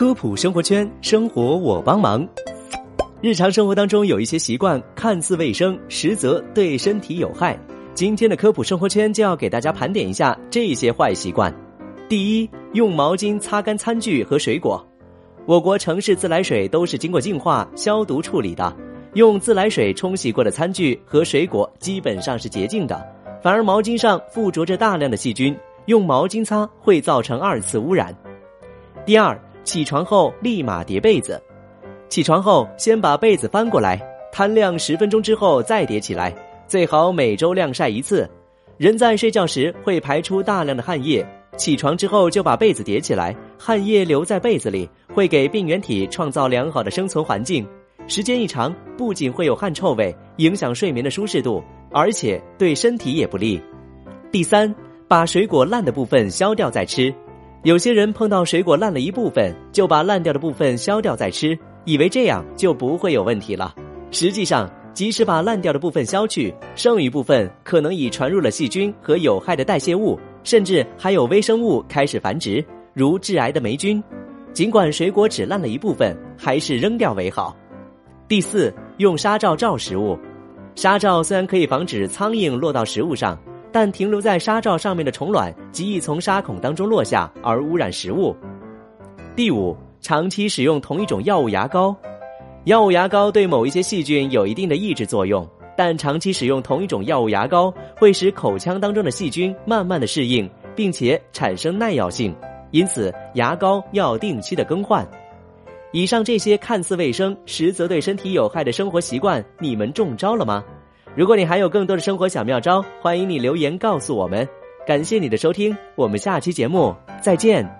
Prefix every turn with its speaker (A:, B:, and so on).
A: 科普生活圈，生活我帮忙。日常生活当中有一些习惯看似卫生，实则对身体有害。今天的科普生活圈就要给大家盘点一下这些坏习惯。第一，用毛巾擦干餐具和水果。我国城市自来水都是经过净化、消毒处理的，用自来水冲洗过的餐具和水果基本上是洁净的，反而毛巾上附着着大量的细菌，用毛巾擦会造成二次污染。第二，起床后立马叠被子。起床后，先把被子翻过来，摊晾十分钟之后再叠起来，最好每周晾晒一次。人在睡觉时会排出大量的汗液，起床之后就把被子叠起来，汗液留在被子里，会给病原体创造良好的生存环境。时间一长，不仅会有汗臭味，影响睡眠的舒适度，而且对身体也不利。第三，把水果烂的部分削掉再吃。有些人碰到水果烂了一部分，就把烂掉的部分削掉再吃。以为这样就不会有问题了，实际上，即使把烂掉的部分削去，剩余部分可能已传入了细菌和有害的代谢物，甚至还有微生物开始繁殖，如致癌的霉菌。尽管水果只烂了一部分，还是扔掉为好。第四，用纱罩罩食物。纱罩虽然可以防止苍蝇落到食物上，但停留在纱罩上面的虫卵极易从纱孔当中落下，而污染食物。第五。长期使用同一种药物牙膏，药物牙膏对某一些细菌有一定的抑制作用，但长期使用同一种药物牙膏会使口腔当中的细菌慢慢的适应，并且产生耐药性，因此牙膏要定期的更换。以上这些看似卫生，实则对身体有害的生活习惯，你们中招了吗？如果你还有更多的生活小妙招，欢迎你留言告诉我们。感谢你的收听，我们下期节目再见。